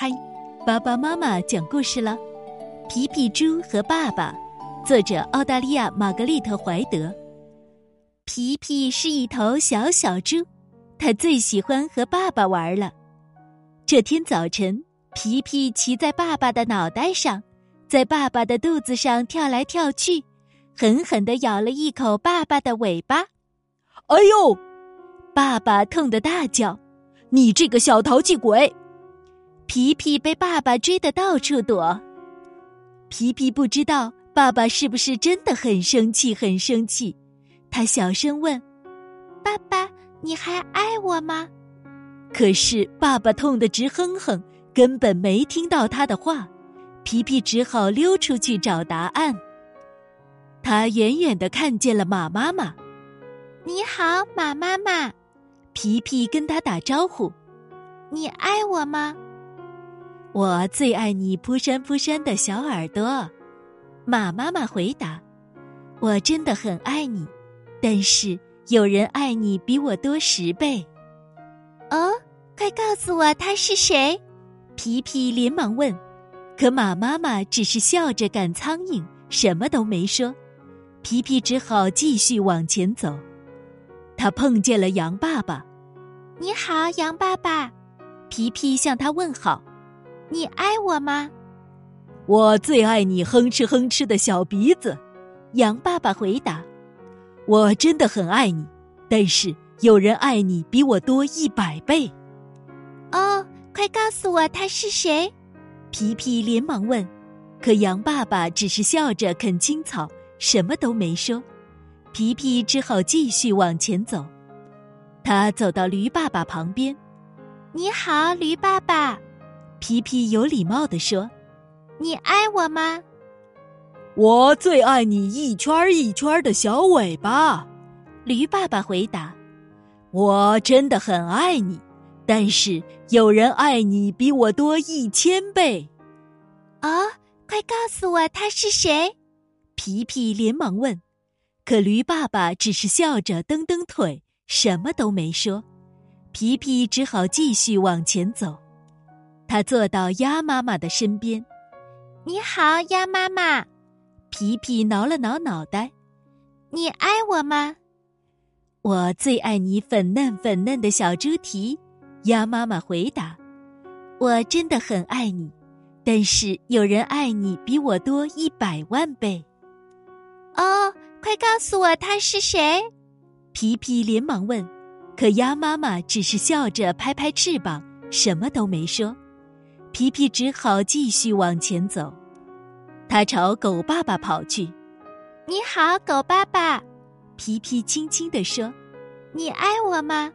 嗨，爸爸妈妈讲故事了，《皮皮猪和爸爸》，作者澳大利亚玛格丽特·怀德。皮皮是一头小小猪，他最喜欢和爸爸玩了。这天早晨，皮皮骑在爸爸的脑袋上，在爸爸的肚子上跳来跳去，狠狠的咬了一口爸爸的尾巴。哎呦！爸爸痛得大叫：“你这个小淘气鬼！”皮皮被爸爸追得到处躲。皮皮不知道爸爸是不是真的很生气，很生气。他小声问：“爸爸，你还爱我吗？”可是爸爸痛得直哼哼，根本没听到他的话。皮皮只好溜出去找答案。他远远的看见了马妈妈。“你好，马妈妈。”皮皮跟他打招呼。“你爱我吗？”我最爱你扑扇扑扇的小耳朵，马妈妈回答：“我真的很爱你，但是有人爱你比我多十倍。”哦，快告诉我他是谁？皮皮连忙问，可马妈妈只是笑着赶苍蝇，什么都没说。皮皮只好继续往前走。他碰见了羊爸爸，“你好，羊爸爸。”皮皮向他问好。你爱我吗？我最爱你哼哧哼哧的小鼻子，羊爸爸回答。我真的很爱你，但是有人爱你比我多一百倍。哦，快告诉我他是谁？皮皮连忙问，可羊爸爸只是笑着啃青草，什么都没说。皮皮只好继续往前走。他走到驴爸爸旁边，你好，驴爸爸。皮皮有礼貌地说：“你爱我吗？”我最爱你一圈一圈的小尾巴。驴爸爸回答：“我真的很爱你，但是有人爱你比我多一千倍。”哦，快告诉我他是谁？皮皮连忙问，可驴爸爸只是笑着蹬蹬腿，什么都没说。皮皮只好继续往前走。他坐到鸭妈妈的身边，“你好，鸭妈妈。”皮皮挠了挠脑袋，“你爱我吗？”“我最爱你粉嫩粉嫩的小猪蹄。”鸭妈妈回答，“我真的很爱你，但是有人爱你比我多一百万倍。”“哦，快告诉我他是谁？”皮皮连忙问，可鸭妈妈只是笑着拍拍翅膀，什么都没说。皮皮只好继续往前走，他朝狗爸爸跑去。“你好，狗爸爸。”皮皮轻轻地说，“你爱我吗？”“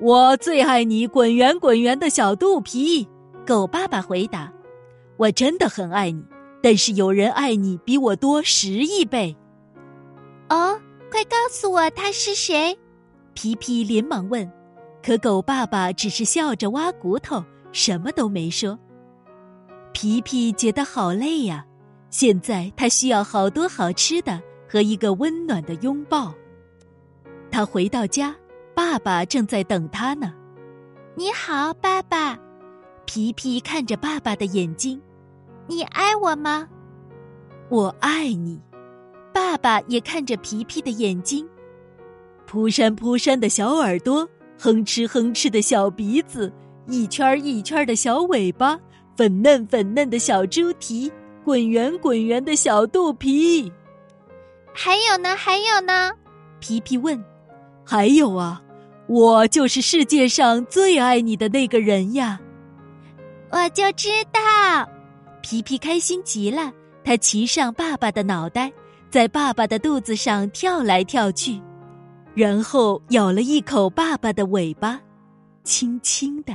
我最爱你滚圆滚圆的小肚皮。”狗爸爸回答，“我真的很爱你，但是有人爱你比我多十亿倍。”“哦，快告诉我他是谁？”皮皮连忙问，可狗爸爸只是笑着挖骨头。什么都没说，皮皮觉得好累呀。现在他需要好多好吃的和一个温暖的拥抱。他回到家，爸爸正在等他呢。你好，爸爸。皮皮看着爸爸的眼睛，你爱我吗？我爱你。爸爸也看着皮皮的眼睛，扑扇扑扇的小耳朵，哼哧哼哧的小鼻子。一圈一圈的小尾巴，粉嫩粉嫩的小猪蹄，滚圆滚圆的小肚皮。还有呢？还有呢？皮皮问。还有啊，我就是世界上最爱你的那个人呀！我就知道。皮皮开心极了，他骑上爸爸的脑袋，在爸爸的肚子上跳来跳去，然后咬了一口爸爸的尾巴，轻轻的。